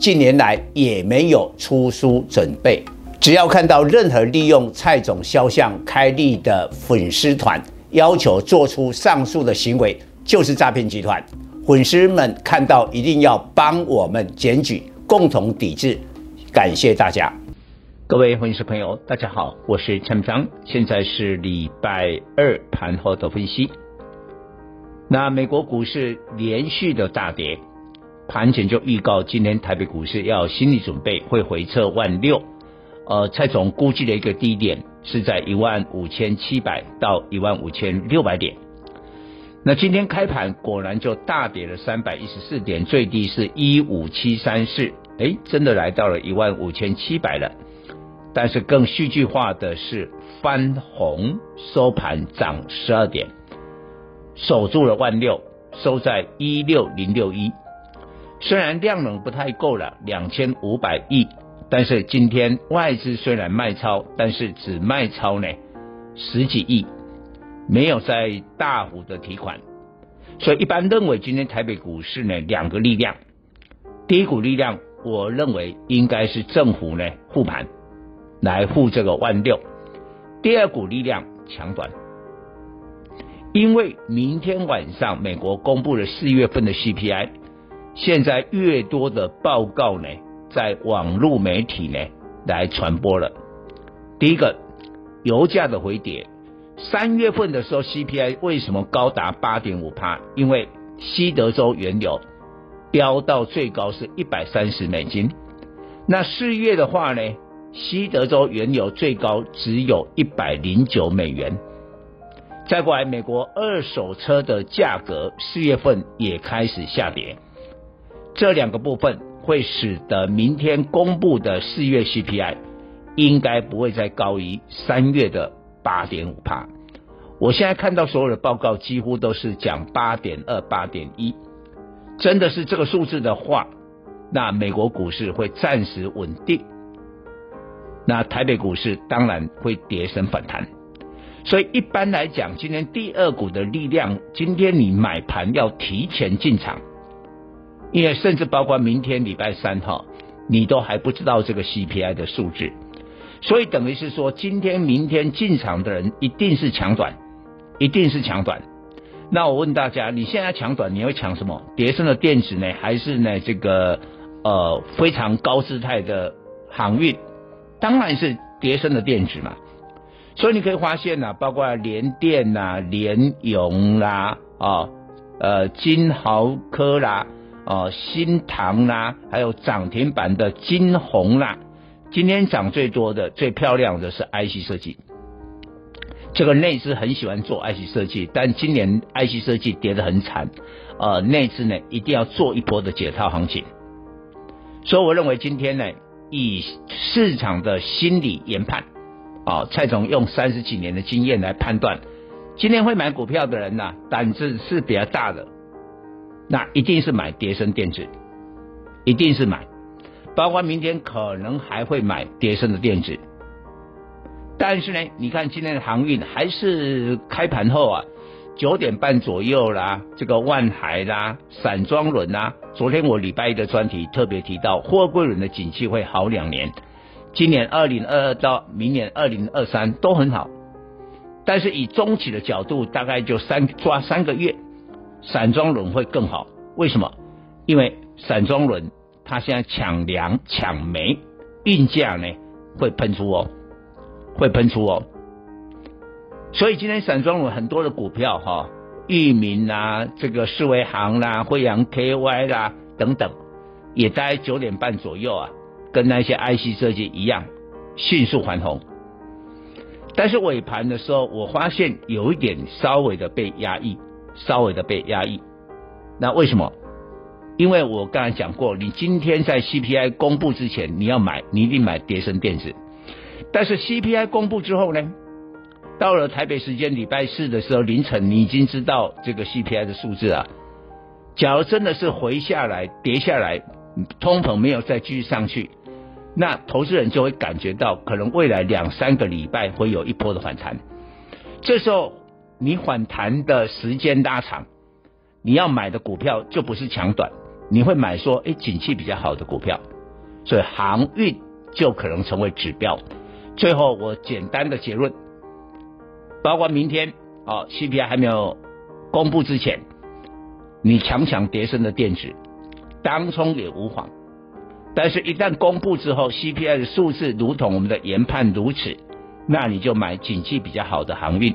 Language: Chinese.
近年来也没有出书准备。只要看到任何利用蔡总肖像开立的粉丝团，要求做出上述的行为，就是诈骗集团。粉丝们看到一定要帮我们检举，共同抵制。感谢大家。各位粉丝朋友，大家好，我是陈章，现在是礼拜二盘后的分析。那美国股市连续的大跌，盘前就预告今天台北股市要心理准备会回测万六。呃，蔡总估计的一个低点是在一万五千七百到一万五千六百点。那今天开盘果然就大跌了三百一十四点，最低是一五七三四，哎，真的来到了一万五千七百了。但是更戏剧化的是翻红收盘涨十二点，守住了万六，收在一六零六一。虽然量能不太够了，两千五百亿，但是今天外资虽然卖超，但是只卖超呢十几亿，没有在大幅的提款。所以一般认为今天台北股市呢两个力量，第一股力量我认为应该是政府呢护盘。来护这个万六，第二股力量强短，因为明天晚上美国公布了四月份的 CPI，现在越多的报告呢，在网络媒体呢来传播了。第一个，油价的回跌，三月份的时候 CPI 为什么高达八点五趴？因为西德州原油飙到最高是一百三十美金，那四月的话呢？西德州原油最高只有一百零九美元，再过来，美国二手车的价格四月份也开始下跌，这两个部分会使得明天公布的四月 CPI 应该不会再高于三月的八点五趴。我现在看到所有的报告几乎都是讲八点二、八点一，真的是这个数字的话，那美国股市会暂时稳定。那台北股市当然会跌升反弹，所以一般来讲，今天第二股的力量，今天你买盘要提前进场，因为甚至包括明天礼拜三哈，你都还不知道这个 CPI 的数字，所以等于是说，今天明天进场的人一定是抢短，一定是抢短。那我问大家，你现在抢短，你会抢什么？跌升的电子呢，还是呢这个呃非常高姿态的航运？当然是叠升的电子嘛，所以你可以发现呐、包括联电呐、联咏啦、啊，呃，金豪科啦，哦，新唐啦，还有涨停板的金鸿啦，今天涨最多的、最漂亮的是 IC 设计。这个内资很喜欢做 IC 设计，但今年 IC 设计跌得很惨，呃，内资呢一定要做一波的解套行情。所以我认为今天呢。以市场的心理研判，啊，蔡总用三十几年的经验来判断，今天会买股票的人呐、胆子是比较大的，那一定是买叠升电子，一定是买，包括明天可能还会买叠升的电子，但是呢，你看今天的航运还是开盘后啊。九点半左右啦，这个万海啦、散装轮啦，昨天我礼拜一的专题特别提到，货柜轮的景气会好两年，今年二零二二到明年二零二三都很好，但是以中期的角度，大概就三抓三个月，散装轮会更好。为什么？因为散装轮它现在抢粮抢煤，运价呢会喷出哦，会喷出哦。所以今天散装轮很多的股票哈，裕民啦、这个世维行啦、惠阳 KY 啦等等，也在九点半左右啊，跟那些 IC 设计一样迅速还红。但是尾盘的时候，我发现有一点稍微的被压抑，稍微的被压抑。那为什么？因为我刚才讲过，你今天在 CPI 公布之前你要买，你一定买跌深电子。但是 CPI 公布之后呢，到了台北时间礼拜四的时候凌晨，你已经知道这个 CPI 的数字啊。假如真的是回下来、跌下来，通膨没有再继续上去，那投资人就会感觉到，可能未来两三个礼拜会有一波的反弹。这时候你反弹的时间拉长，你要买的股票就不是强短。你会买说，哎，景气比较好的股票，所以航运就可能成为指标。最后我简单的结论，包括明天哦，CPI 还没有公布之前，你强强叠升的电子，当冲也无妨。但是，一旦公布之后，CPI 的数字如同我们的研判如此，那你就买景气比较好的航运。